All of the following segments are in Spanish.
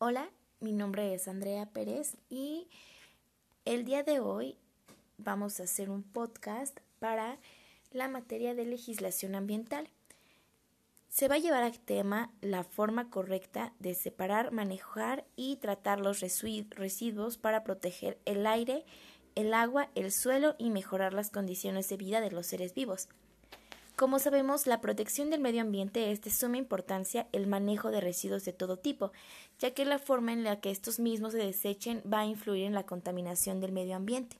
Hola, mi nombre es Andrea Pérez y el día de hoy vamos a hacer un podcast para la materia de legislación ambiental. Se va a llevar a tema la forma correcta de separar, manejar y tratar los residuos para proteger el aire, el agua, el suelo y mejorar las condiciones de vida de los seres vivos. Como sabemos, la protección del medio ambiente es de suma importancia el manejo de residuos de todo tipo, ya que la forma en la que estos mismos se desechen va a influir en la contaminación del medio ambiente.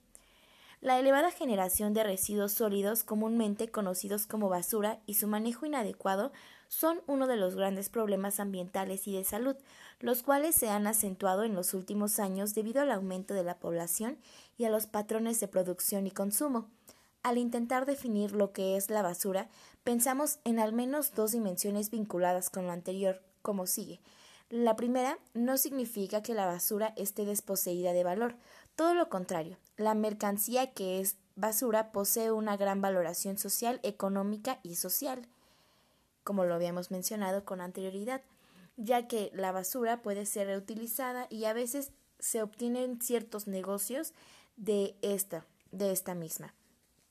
La elevada generación de residuos sólidos, comúnmente conocidos como basura, y su manejo inadecuado son uno de los grandes problemas ambientales y de salud, los cuales se han acentuado en los últimos años debido al aumento de la población y a los patrones de producción y consumo. Al intentar definir lo que es la basura, pensamos en al menos dos dimensiones vinculadas con lo anterior, como sigue. La primera no significa que la basura esté desposeída de valor, todo lo contrario, la mercancía que es basura posee una gran valoración social, económica y social, como lo habíamos mencionado con anterioridad, ya que la basura puede ser reutilizada y a veces se obtienen ciertos negocios de esta, de esta misma.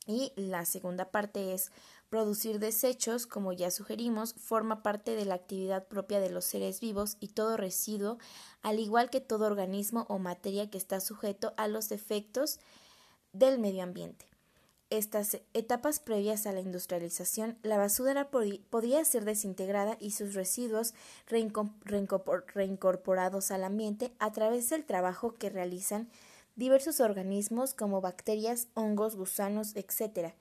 Y la segunda parte es producir desechos, como ya sugerimos, forma parte de la actividad propia de los seres vivos y todo residuo, al igual que todo organismo o materia que está sujeto a los efectos del medio ambiente. Estas etapas previas a la industrialización, la basura podía ser desintegrada y sus residuos reincorporados al ambiente a través del trabajo que realizan diversos organismos como bacterias, hongos, gusanos, etc.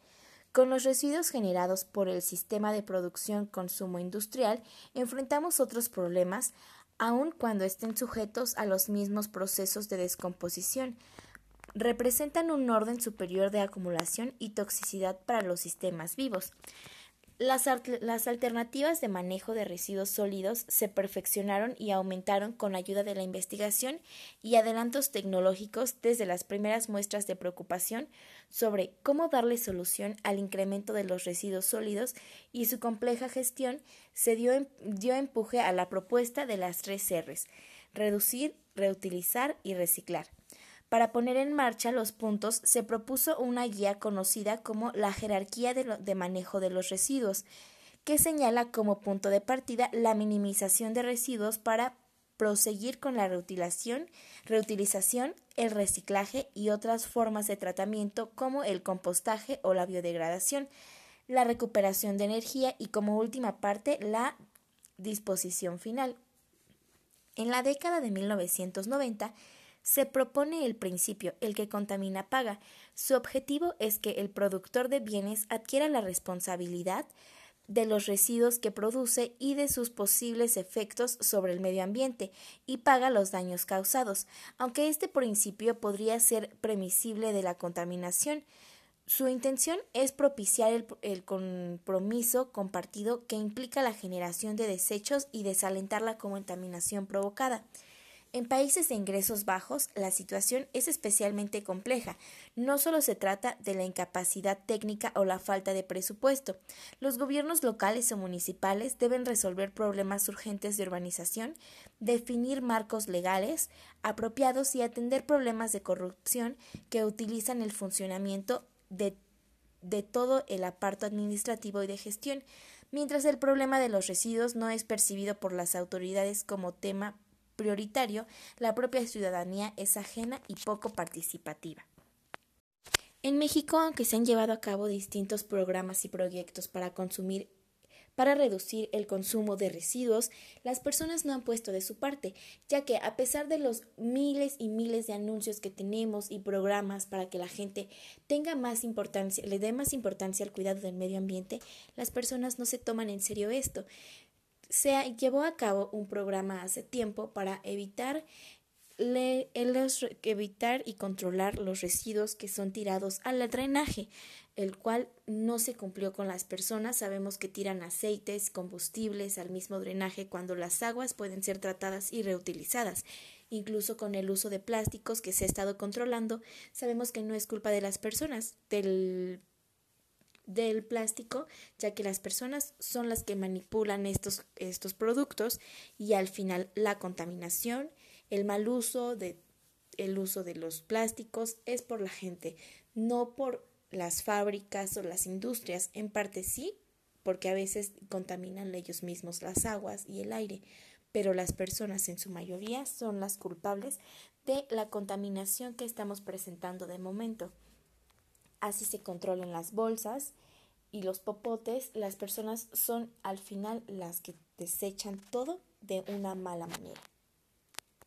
Con los residuos generados por el sistema de producción-consumo industrial, enfrentamos otros problemas, aun cuando estén sujetos a los mismos procesos de descomposición. Representan un orden superior de acumulación y toxicidad para los sistemas vivos. Las, alternativas de manejo de residuos sólidos se perfeccionaron y aumentaron con ayuda de la investigación y adelantos tecnológicos desde las primeras muestras de preocupación sobre cómo darle solución al incremento de los residuos sólidos y su compleja gestión se dio, em, dio empuje a la propuesta de las tres R's reducir, reutilizar y reciclar. Para poner en marcha los puntos se propuso una guía conocida como la jerarquía de, manejo de los residuos, que señala como punto de partida la minimización de residuos para proseguir con la reutilización, reutilización, el reciclaje y otras formas de tratamiento como el compostaje o la biodegradación, la recuperación de energía y como última parte la disposición final. En la década de 1990 se propone el principio el que contamina paga. Su objetivo es que el productor de bienes adquiera la responsabilidad de los residuos que produce y de sus posibles efectos sobre el medio ambiente y paga los daños causados, aunque este principio podría ser premisible de la contaminación. Su intención es propiciar el, el, compromiso compartido que implica la generación de desechos y desalentar la contaminación provocada. En países de ingresos bajos, la situación es especialmente compleja. No solo se trata de la incapacidad técnica o la falta de presupuesto. Los gobiernos locales o municipales deben resolver problemas urgentes de urbanización, definir marcos legales apropiados y atender problemas de corrupción que utilizan el funcionamiento de, de todo el aparto administrativo y de gestión, mientras el problema de los residuos no es percibido por las autoridades como tema prioritario, la propia ciudadanía es ajena y poco participativa. En México, aunque se han llevado a cabo distintos programas y proyectos para consumir para reducir el consumo de residuos, las personas no han puesto de su parte, ya que a pesar de los miles y miles de anuncios que tenemos y programas para que la gente tenga más importancia, le dé más importancia al cuidado del medio ambiente, las personas no se toman en serio esto se llevó a cabo un programa hace tiempo para evitar evitar y controlar los residuos que son tirados al drenaje, el cual no se cumplió con las personas. Sabemos que tiran aceites, combustibles al mismo drenaje cuando las aguas pueden ser tratadas y reutilizadas. Incluso con el uso de plásticos que se ha estado controlando, sabemos que no es culpa de las personas, del del plástico, ya que las personas son las que manipulan estos, estos productos y al final la contaminación, el mal uso de el uso de los plásticos es por la gente, no por las fábricas o las industrias, en parte sí, porque a veces contaminan ellos mismos las aguas y el aire, pero las personas en su mayoría son las culpables de la contaminación que estamos presentando de momento. Así se controlan las bolsas y los popotes, las personas son al final las que desechan todo de una mala manera.